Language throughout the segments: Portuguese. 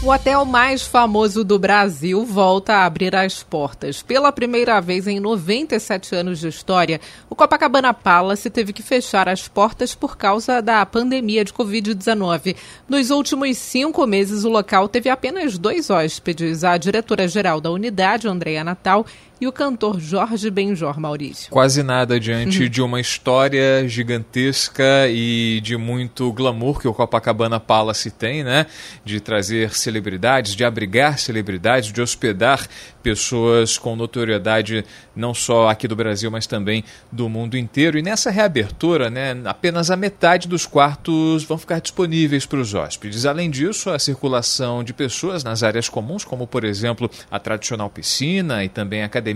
O hotel mais famoso do Brasil volta a abrir as portas. Pela primeira vez em 97 anos de história, o Copacabana Palace teve que fechar as portas por causa da pandemia de Covid-19. Nos últimos cinco meses, o local teve apenas dois hóspedes: a diretora-geral da unidade, Andréa Natal, e o cantor Jorge Benjor Maurício. Quase nada diante uhum. de uma história gigantesca e de muito glamour que o Copacabana Palace tem, né? De trazer celebridades, de abrigar celebridades, de hospedar pessoas com notoriedade não só aqui do Brasil, mas também do mundo inteiro. E nessa reabertura, né, apenas a metade dos quartos vão ficar disponíveis para os hóspedes. Além disso, a circulação de pessoas nas áreas comuns, como por exemplo a tradicional piscina e também a academia,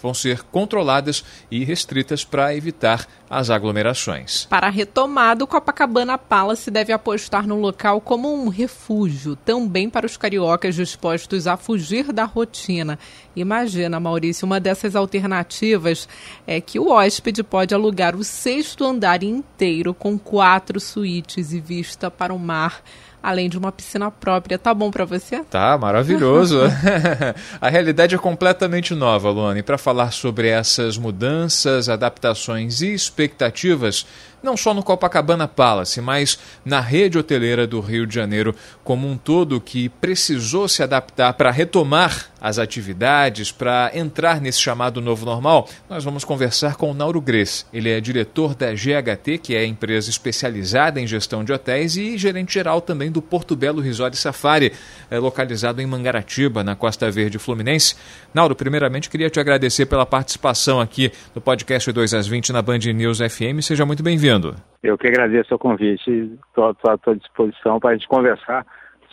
vão ser controladas e restritas para evitar as aglomerações. Para a retomada, o Copacabana Palace deve apostar no local como um refúgio, também para os cariocas dispostos a fugir da rotina. Imagina, Maurício, uma dessas alternativas é que o hóspede pode alugar o sexto andar inteiro com quatro suítes e vista para o mar além de uma piscina própria. Tá bom para você? Tá, maravilhoso. a realidade é completamente nova, Luane. Para falar sobre essas mudanças, adaptações e expectativas, não só no Copacabana Palace, mas na rede hoteleira do Rio de Janeiro como um todo, que precisou se adaptar para retomar as atividades, para entrar nesse chamado novo normal, nós vamos conversar com o Nauro Gres. Ele é diretor da GHT, que é a empresa especializada em gestão de hotéis, e gerente geral também do Porto Belo Resort Safari, é localizado em Mangaratiba, na Costa Verde Fluminense. Nauro, primeiramente queria te agradecer pela participação aqui no podcast 2 às 20 na Band News FM. Seja muito bem-vindo. Eu que agradeço o convite. Estou à tua disposição para a gente conversar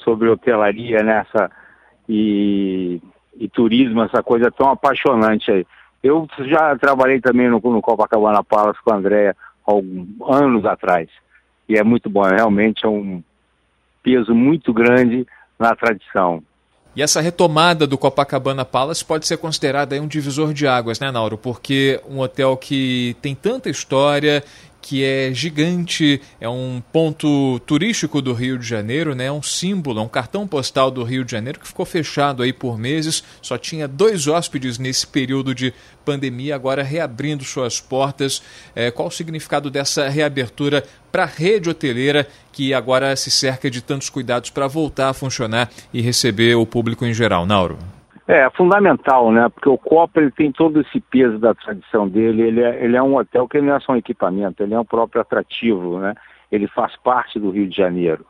sobre hotelaria nessa e e turismo, essa coisa tão apaixonante aí. Eu já trabalhei também no, no Copacabana Palace com a Andréia anos atrás. E é muito bom, realmente é um peso muito grande na tradição. E essa retomada do Copacabana Palace pode ser considerada um divisor de águas, né, Nauro? Porque um hotel que tem tanta história que é gigante, é um ponto turístico do Rio de Janeiro, né? É um símbolo, é um cartão postal do Rio de Janeiro que ficou fechado aí por meses, só tinha dois hóspedes nesse período de pandemia, agora reabrindo suas portas. É, qual o significado dessa reabertura para a rede hoteleira que agora se cerca de tantos cuidados para voltar a funcionar e receber o público em geral, Nauro? É, fundamental, né? Porque o Copa ele tem todo esse peso da tradição dele. Ele é, ele é um hotel que não é só um equipamento, ele é um próprio atrativo, né? Ele faz parte do Rio de Janeiro.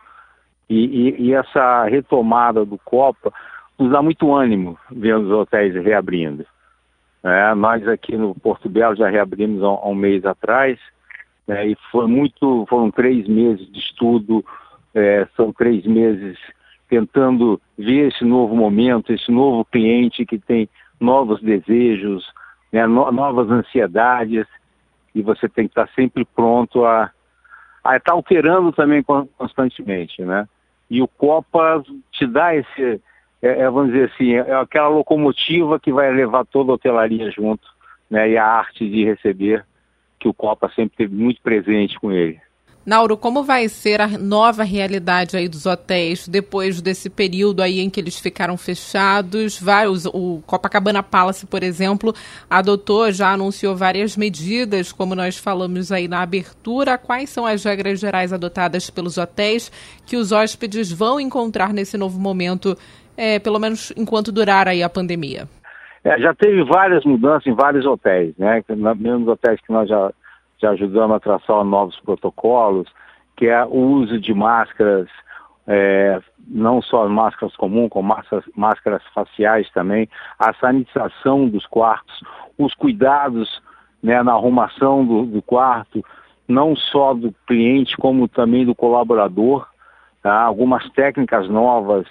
E, e, e essa retomada do Copa nos dá muito ânimo ver os hotéis reabrindo. É, nós aqui no Porto Belo já reabrimos há, há um mês atrás, né, e foi muito, foram três meses de estudo, é, são três meses tentando ver esse novo momento, esse novo cliente que tem novos desejos, né, no, novas ansiedades, e você tem que estar sempre pronto a, estar alterando também constantemente, né? E o Copa te dá esse, é, é, vamos dizer assim, é aquela locomotiva que vai levar toda a hotelaria junto, né? E a arte de receber, que o Copa sempre teve muito presente com ele. Nauro, como vai ser a nova realidade aí dos hotéis depois desse período aí em que eles ficaram fechados? Vários, o Copacabana Palace, por exemplo, adotou, já anunciou várias medidas, como nós falamos aí na abertura. Quais são as regras gerais adotadas pelos hotéis que os hóspedes vão encontrar nesse novo momento, é, pelo menos enquanto durar aí a pandemia? É, já teve várias mudanças em vários hotéis, né? Mesmo hotéis que nós já já ajudando a traçar novos protocolos, que é o uso de máscaras, é, não só máscaras comuns, como máscaras, máscaras faciais também, a sanitização dos quartos, os cuidados né, na arrumação do, do, quarto, não só do cliente, como também do colaborador. Tá? Algumas técnicas novas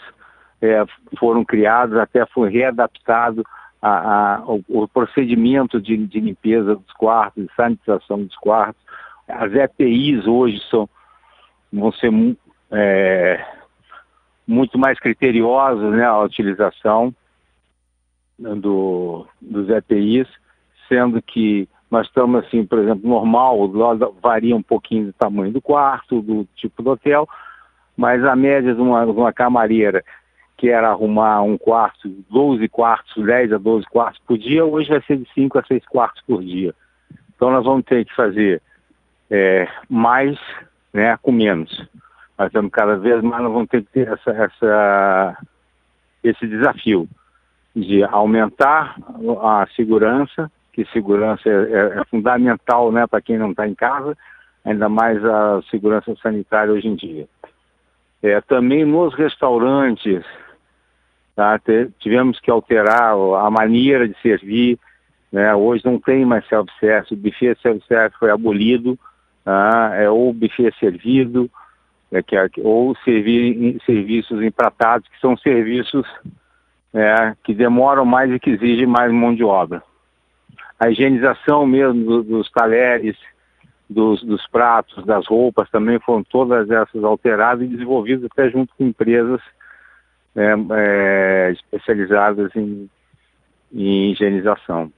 é, foram criadas, até foi readaptado a, a, o, o, procedimento de, de, limpeza dos quartos, de sanitização dos quartos, as EPIs hoje são, vão ser é, muito mais criteriosas né, a utilização do, dos EPIs, sendo que nós estamos assim, por exemplo, normal, varia um pouquinho do tamanho do quarto, do tipo do hotel, mas a média de uma, de uma camareira que era arrumar um quarto, 12 quartos, 10 a 12 quartos por dia, hoje vai ser de 5 a 6 quartos por dia. Então nós vamos ter que fazer é, mais né, com menos. Nós estamos cada vez mais, nós vamos ter que ter essa, essa, esse desafio de aumentar a segurança, que segurança é, é, é fundamental né, para quem não está em casa, ainda mais a segurança sanitária hoje em dia. É, também nos restaurantes, tá, tivemos que alterar a maneira de servir. Né, hoje não tem mais self-service, o buffet self-service foi abolido, tá, é ou buffet servido, é, que é, ou servir serviços empratados, que são serviços é, que demoram mais e que exigem mais mão de obra. A higienização mesmo do, dos talheres, dos, dos, pratos, das roupas, também foram todas essas alteradas e desenvolvidas até junto com empresas é, é especializadas em, em higienização.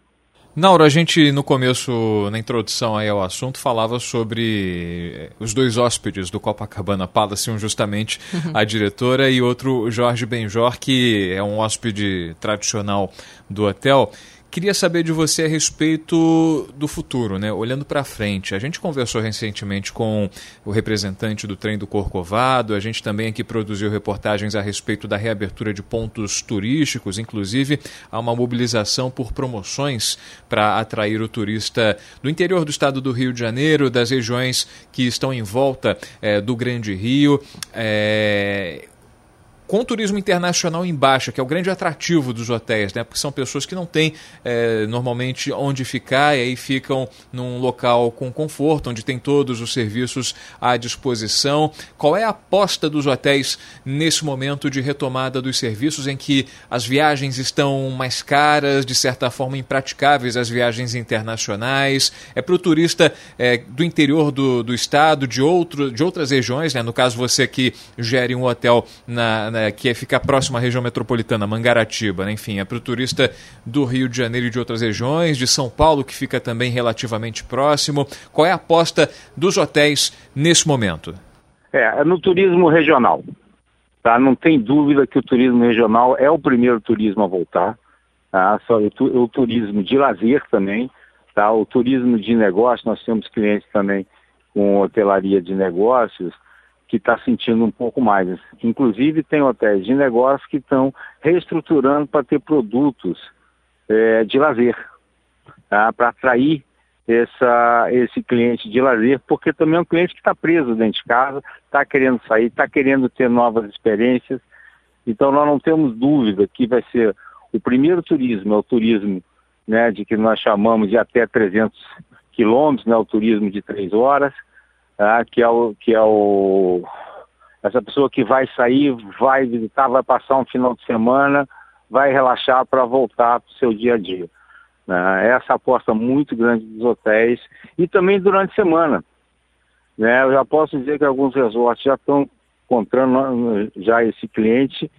Nauro, a gente no começo, na introdução aí ao assunto, falava sobre eh, os dois hóspedes do Copacabana Palace, um justamente uhum. a diretora e outro Jorge Benjor, que é um hóspede tradicional do hotel. Queria saber de você a respeito do futuro, né? olhando para frente. A gente conversou recentemente com o representante do trem do Corcovado, a gente também aqui produziu reportagens a respeito da reabertura de pontos turísticos, inclusive há uma mobilização por promoções para atrair o turista do interior do estado do Rio de Janeiro, das regiões que estão em volta é, do Grande Rio. É, com turismo internacional em baixa, que é o grande atrativo dos hotéis, né? Porque são pessoas que não têm é, normalmente onde ficar e aí ficam num local com conforto, onde tem todos os serviços à disposição. Qual é a aposta dos hotéis nesse momento de retomada dos serviços em que as viagens estão mais caras, de certa forma impraticáveis as viagens internacionais? É para o turista é, do interior do, do estado, de, outro, de outras regiões, né? No caso, você que gere um hotel na, na que é ficar próximo à região metropolitana, Mangaratiba, né? enfim, é para o turista do Rio de Janeiro e de outras regiões, de São Paulo, que fica também relativamente próximo. Qual é a aposta dos hotéis nesse momento? É, é no turismo regional. Tá? Não tem dúvida que o turismo regional é o primeiro turismo a voltar. Tá? Só o, o turismo de lazer também. Tá? O turismo de negócio, nós temos clientes também com hotelaria de negócios, que está sentindo um pouco mais. Inclusive, tem hotéis de negócio que estão reestruturando para ter produtos é, de lazer, tá? para atrair essa, esse cliente de lazer, porque também é um cliente que está preso dentro de casa, está querendo sair, está querendo ter novas experiências. Então, nós não temos dúvida que vai ser o primeiro turismo, é o turismo né, de que nós chamamos de até 300 quilômetros, né, o turismo de três horas tá? que é o que é o essa pessoa que vai sair, vai visitar, vai passar um final de semana, vai relaxar para voltar para o seu dia a dia. Né? Essa aposta muito grande dos hotéis e também durante a semana. Né? Eu já posso dizer que alguns resorts já estão encontrando já esse cliente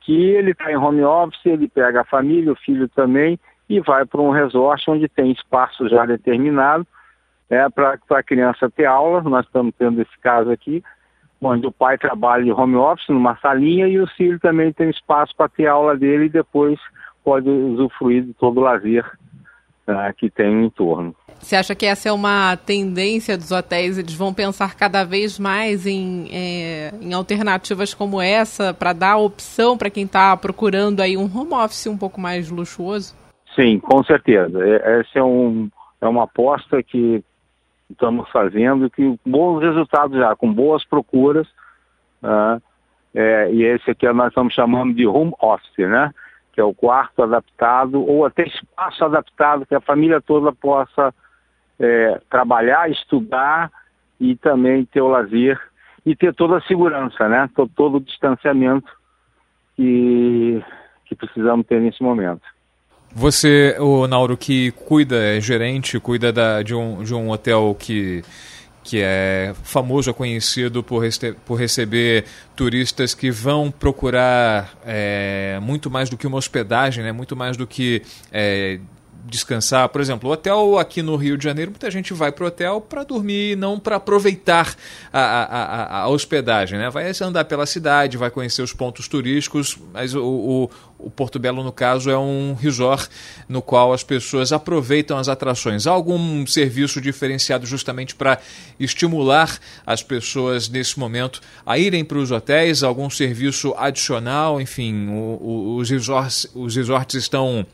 que ele está em home office, ele pega a família, o filho também e vai para um resort onde tem espaço já determinado é, para a criança ter aula. Nós estamos tendo esse caso aqui, onde o pai trabalha de home office numa salinha e o filho também tem espaço para ter aula dele e depois pode usufruir de todo o lazer é, que tem no entorno. Você acha que essa é uma tendência dos hotéis? Eles vão pensar cada vez mais em, é, em alternativas como essa para dar opção para quem está procurando aí um home office um pouco mais luxuoso? Sim, com certeza. Essa é, um, é uma aposta que estamos fazendo, que bons resultados já, com boas procuras. Uh, é, e esse aqui nós estamos chamando de home office, né? Que é o quarto adaptado, ou até espaço adaptado, que a família toda possa é, trabalhar, estudar e também ter o lazer e ter toda a segurança, né? Todo, todo o distanciamento que, que precisamos ter nesse momento. Você, o Nauro, que cuida, é gerente, cuida da, de, um, de um hotel que que é famoso, é conhecido por, por receber turistas que vão procurar é, muito mais do que uma hospedagem, né? muito mais do que é, descansar. Por exemplo, o hotel aqui no Rio de Janeiro, muita gente vai para o hotel para dormir não para aproveitar a, a, a, hospedagem. Né? Vai andar pela cidade, vai conhecer os pontos turísticos, mas o, o, o, Porto Belo, no caso, é um resort no qual as pessoas aproveitam as atrações. Há algum serviço diferenciado justamente para estimular as pessoas nesse momento a irem para os hotéis? Algum serviço adicional? Enfim, o, os, resorts, os resorts estão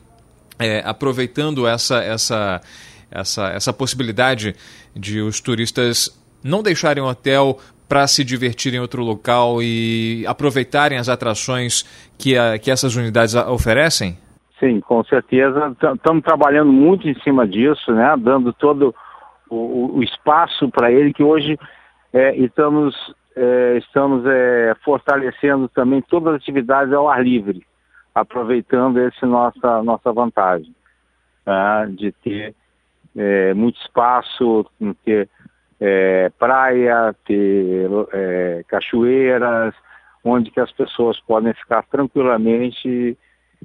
é, aproveitando essa, essa, essa, essa possibilidade de os turistas não deixarem o hotel para se divertirem em outro local e aproveitarem as atrações que, a, que essas unidades oferecem? Sim, com certeza. Estamos trabalhando muito em cima disso, né? dando todo o, o espaço para ele, que hoje é, estamos, é, estamos é, fortalecendo também todas as atividades ao ar livre aproveitando essa nossa, nossa vantagem tá? de ter é, muito espaço, ter é, praia, ter é, cachoeiras, onde que as pessoas podem ficar tranquilamente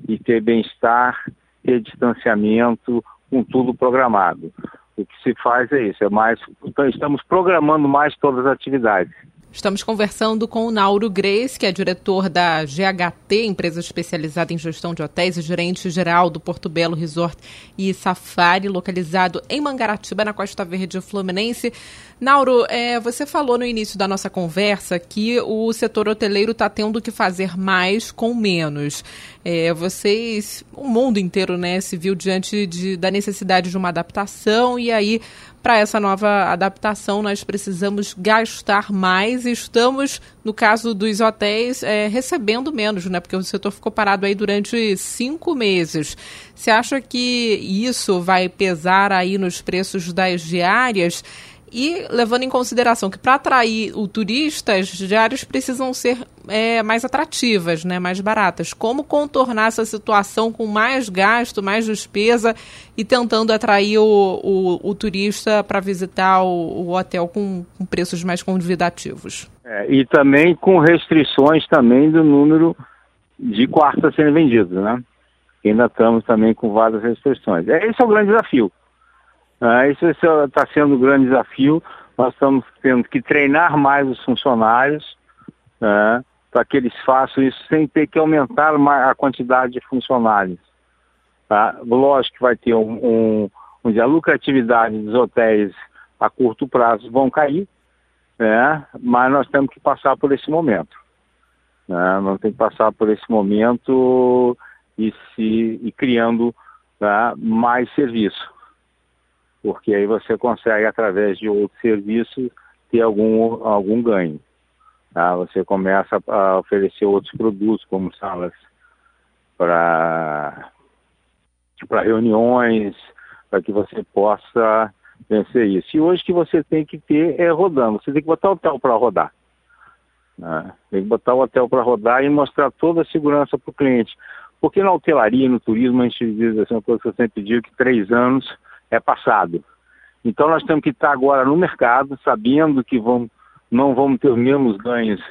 e ter bem-estar, ter distanciamento, com tudo programado. O que se faz é isso, é mais, então estamos programando mais todas as atividades. Estamos conversando com o Nauro Grace, que é diretor da GHT, empresa especializada em gestão de hotéis e gerente geral do Porto Belo Resort e Safari, localizado em Mangaratiba, na Costa Verde Fluminense. Nauro, é, você falou no início da nossa conversa que o setor hoteleiro está tendo que fazer mais com menos. É, vocês, o mundo inteiro, né, se viu diante de, da necessidade de uma adaptação e aí para essa nova adaptação nós precisamos gastar mais e estamos, no caso dos hotéis, é, recebendo menos, né? Porque o setor ficou parado aí durante cinco meses. Você acha que isso vai pesar aí nos preços das diárias? E levando em consideração que para atrair o turista, as diárias precisam ser é, mais atrativas, né, mais baratas. Como contornar essa situação com mais gasto, mais despesa e tentando atrair o, o, o turista para visitar o, o hotel com, com, preços mais convidativos? É, e também com restrições também do número de quartos serem vendidos, né? Ainda estamos também com várias restrições. É, esse é o grande desafio. Ah, isso está sendo um grande desafio. Nós estamos tendo que treinar mais os funcionários né, para que eles façam isso sem ter que aumentar a quantidade de funcionários. Tá? Lógico que vai ter um, um, onde a lucratividade dos hotéis a curto prazo vão cair, né? mas nós temos que passar por esse momento. Né? Nós temos que passar por esse momento e, se, e criando tá, mais serviço porque aí você consegue, através de outros serviços, ter algum, algum ganho. Tá? Você começa a oferecer outros produtos, como salas para reuniões, para que você possa vencer isso. E hoje que você tem que ter é rodando, você tem que botar o hotel para rodar. Né? Tem que botar o hotel para rodar e mostrar toda a segurança para o cliente. Porque na hotelaria, no turismo, a gente diz assim, uma coisa que eu sempre digo, que três anos é passado. Então nós temos que estar agora no mercado, sabendo que vamos, não vamos ter os mesmos ganhos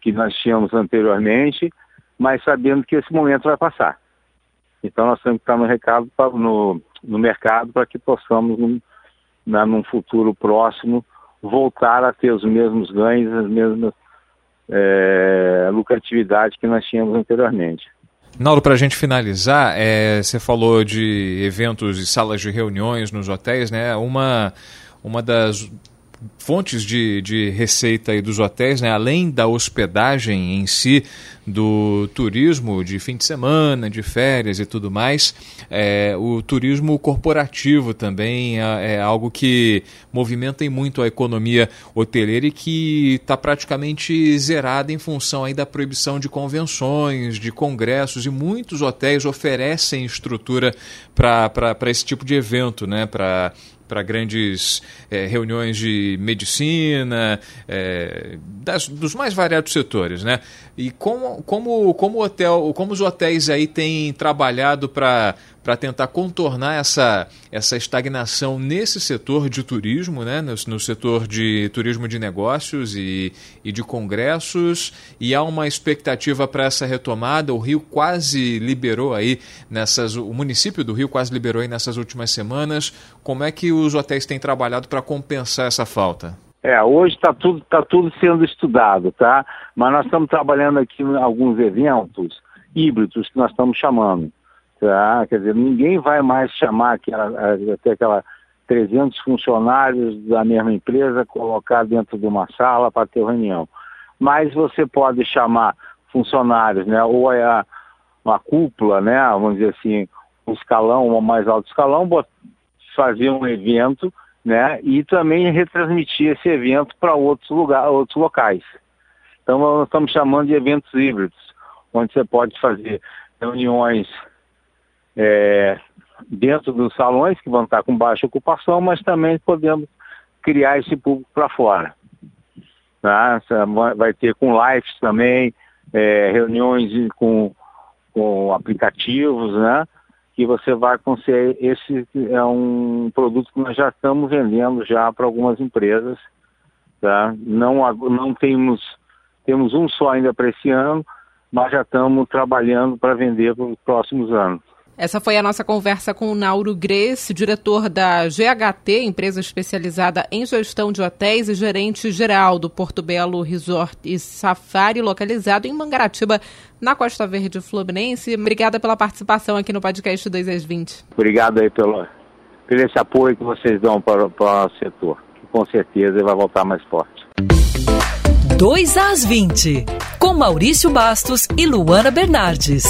que nós tínhamos anteriormente, mas sabendo que esse momento vai passar. Então nós temos que estar no, recado, no, no mercado para que possamos, num, na, num futuro próximo, voltar a ter os mesmos ganhos, as mesmas é, lucratividades que nós tínhamos anteriormente. Nauro, para a gente finalizar, é, você falou de eventos e salas de reuniões nos hotéis, né? Uma, uma das fontes de, de receita dos hotéis, né? além da hospedagem em si, do turismo de fim de semana, de férias e tudo mais, é, o turismo corporativo também é, é algo que movimenta muito a economia hoteleira e que está praticamente zerada em função aí da proibição de convenções, de congressos e muitos hotéis oferecem estrutura para esse tipo de evento, né? para para grandes é, reuniões de medicina, é, das, dos mais variados setores. Né? E com Então, como, como, hotel, como os hotéis aí têm trabalhado para para tentar contornar essa, essa estagnação nesse setor de turismo, né? no, no setor de turismo de negócios e, e de congressos, e há uma expectativa para essa retomada. O Rio quase liberou aí nessas. O município do Rio quase liberou aí nessas últimas semanas. Como é que os hotéis têm trabalhado para compensar essa falta? É, hoje está tudo, tá tudo sendo estudado, tá? Mas nós estamos trabalhando aqui em alguns eventos híbridos que nós estamos chamando. Tá? Quer dizer, ninguém vai mais chamar aquela, até aquela 300 funcionários da mesma empresa, colocar dentro de uma sala para ter reunião. Mas você pode chamar funcionários, né? Ou é uma cúpula, né? Vamos dizer assim, um escalão, um mais alto escalão, fazer um evento, né? E também retransmitir esse evento para outros lugares, outros locais. Então nós estamos chamando de eventos híbridos, onde você pode fazer reuniões é, dentro dos salões, que vão estar com baixa ocupação, mas também podemos criar esse público para fora. Tá? Vai ter com lives também, é, reuniões com, com aplicativos, né? que você vai conseguir. Esse é um produto que nós já estamos vendendo já para algumas empresas. Tá? Não, não temos, temos um só ainda para esse ano, mas já estamos trabalhando para vender para os próximos anos. Essa foi a nossa conversa com o Nauro Grace, diretor da GHT, empresa especializada em gestão de hotéis e gerente geral do Porto Belo Resort e Safari, localizado em Mangaratiba, na Costa Verde Fluminense. Obrigada pela participação aqui no podcast 2 às 20. Obrigado aí pelo, pelo esse apoio que vocês dão para, para o setor, que com certeza vai voltar mais forte. 2 às 20, com Maurício Bastos e Luana Bernardes.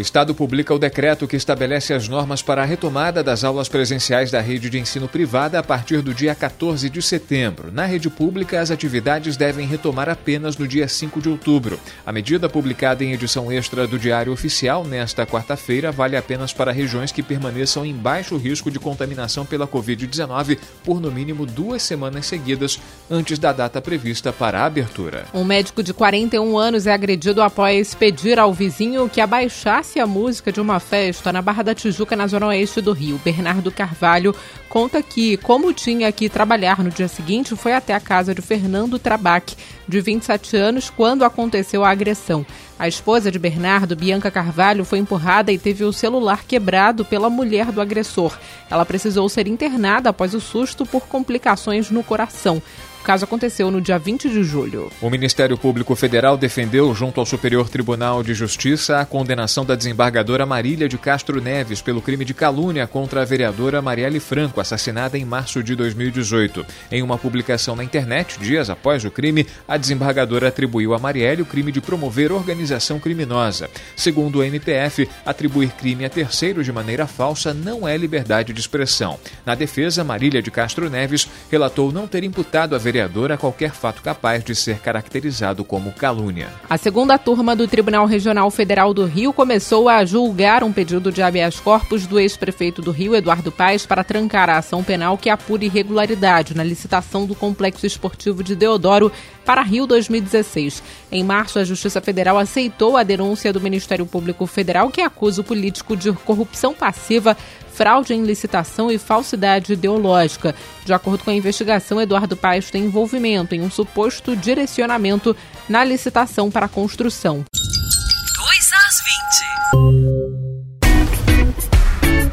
O Estado publica o decreto que estabelece as normas para a retomada das aulas presenciais da rede de ensino privada a partir do dia 14 de setembro. Na rede pública, as atividades devem retomar apenas no dia 5 de outubro. A medida, publicada em edição extra do Diário Oficial nesta quarta-feira, vale apenas para regiões que permaneçam em baixo risco de contaminação pela Covid-19 por no mínimo duas semanas seguidas antes da data prevista para a abertura. Um médico de 41 anos é agredido após pedir ao vizinho que abaixasse a música de uma festa na Barra da Tijuca, na zona oeste do Rio. Bernardo Carvalho conta que, como tinha que trabalhar no dia seguinte, foi até a casa de Fernando Trabac, de 27 anos, quando aconteceu a agressão. A esposa de Bernardo, Bianca Carvalho, foi empurrada e teve o celular quebrado pela mulher do agressor. Ela precisou ser internada após o susto por complicações no coração. O caso aconteceu no dia 20 de julho. O Ministério Público Federal defendeu, junto ao Superior Tribunal de Justiça, a condenação da desembargadora Marília de Castro Neves pelo crime de calúnia contra a vereadora Marielle Franco, assassinada em março de 2018. Em uma publicação na internet, dias após o crime, a desembargadora atribuiu a Marielle o crime de promover organização criminosa. Segundo o MPF, atribuir crime a terceiro de maneira falsa não é liberdade de expressão. Na defesa, Marília de Castro Neves relatou não ter imputado a vereador a qualquer fato capaz de ser caracterizado como calúnia. A segunda turma do Tribunal Regional Federal do Rio começou a julgar um pedido de habeas corpus do ex-prefeito do Rio, Eduardo Paes, para trancar a ação penal que apura irregularidade na licitação do complexo esportivo de Deodoro para Rio 2016. Em março, a Justiça Federal aceitou a denúncia do Ministério Público Federal que acusa o político de corrupção passiva fraude em licitação e falsidade ideológica. De acordo com a investigação, Eduardo Paes tem envolvimento em um suposto direcionamento na licitação para a construção.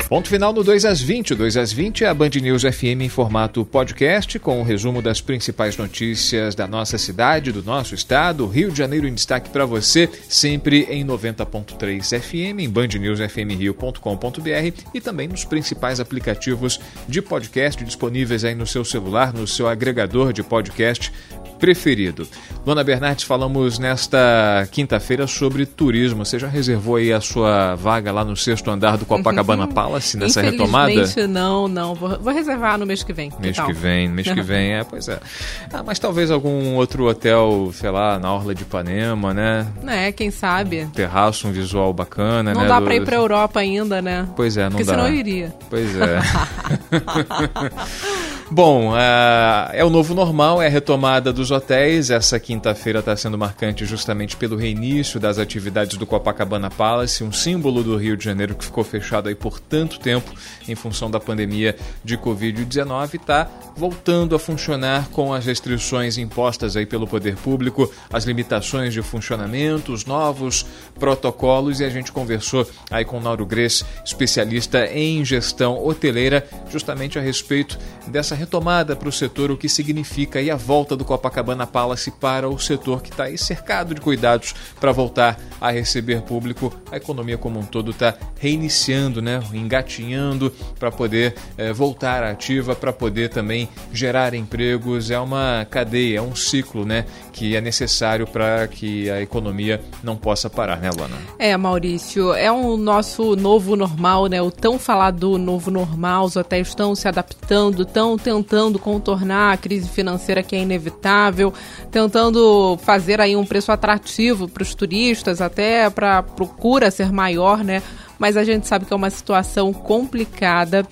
Ponto final no 2 às 20. O 2 às 20 é a Band News FM em formato podcast, com o um resumo das principais notícias da nossa cidade, do nosso estado, Rio de Janeiro em destaque para você, sempre em 90.3 FM, em bandnewsfmrio.com.br e também nos principais aplicativos de podcast disponíveis aí no seu celular, no seu agregador de podcast preferido. Luana Bernardes, falamos nesta quinta-feira sobre turismo. Você já reservou aí a sua vaga lá no sexto andar do Copacabana Palace nessa retomada? não, não. Vou, vou, reservar no mês que vem. Mês que, que vem, mês que vem, é, pois é. Ah, mas talvez algum outro hotel, sei lá, na Orla de Ipanema, né? É, quem sabe. Um terraço, um visual bacana, não né? Não dá pra ir pra Europa ainda, né? Pois é, não Porque dá. Porque senão eu iria. Pois é. Bom, uh, é o novo normal, é a retomada dos hotéis. Essa quinta-feira está sendo marcante justamente pelo reinício das atividades do Copacabana Palace, um símbolo do Rio de Janeiro que ficou fechado aí por tanto tempo em função da pandemia de Covid-19, está voltando a funcionar com as restrições impostas aí pelo poder público, as limitações de funcionamento, os novos protocolos e a gente conversou aí com o Nauro Gress, especialista em gestão hoteleira, justamente a respeito dessa retomada para o setor, o que significa a volta do Copacabana Palace para o setor que está aí cercado de cuidados para voltar a receber público. A economia como um todo está reiniciando, né, engatinhando para poder é, voltar ativa, para poder também gerar empregos. É uma cadeia, é um ciclo, né, que é necessário para que a economia não possa parar, né, Luana? É, Maurício, é um nosso novo normal, né? O tão falado novo normal, os hotéis estão se adaptando, estão tentando contornar a crise financeira que é inevitável, tentando fazer aí um preço atrativo para os turistas, até para a procura ser maior, né? Mas a gente sabe que é uma situação complicada.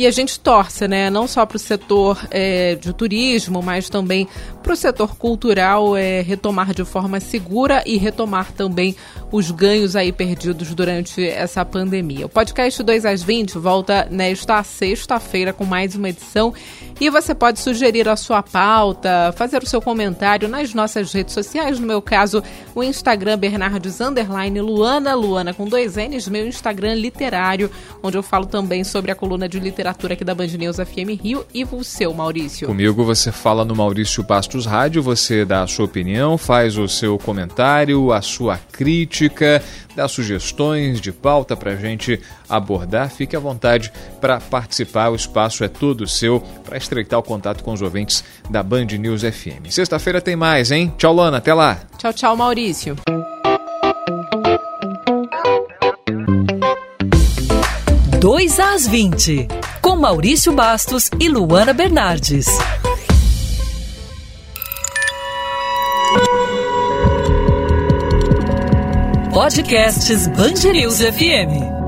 E a gente torce, né, não só para o setor é, de turismo, mas também para o setor cultural é, retomar de forma segura e retomar também os ganhos aí perdidos durante essa pandemia. O podcast 2 às 20 volta nesta sexta-feira com mais uma edição e você pode sugerir a sua pauta, fazer o seu comentário nas nossas redes sociais, no meu caso, o Instagram Bernardes Underline Luana, Luana com dois N's, meu Instagram literário, onde eu falo também sobre a coluna de literatura aqui da Band News FM Rio e o seu, Maurício. Comigo você fala no Maurício Bastos Rádio, você dá a sua opinião, faz o seu comentário, a sua crítica, dá sugestões de pauta para a gente abordar. Fique à vontade para participar, o espaço é todo seu para estreitar o contato com os ouvintes da Band News FM. Sexta-feira tem mais, hein? Tchau, Lana, até lá. Tchau, tchau, Maurício. Dois às 20, com Maurício Bastos e Luana Bernardes. Podcasts News FM.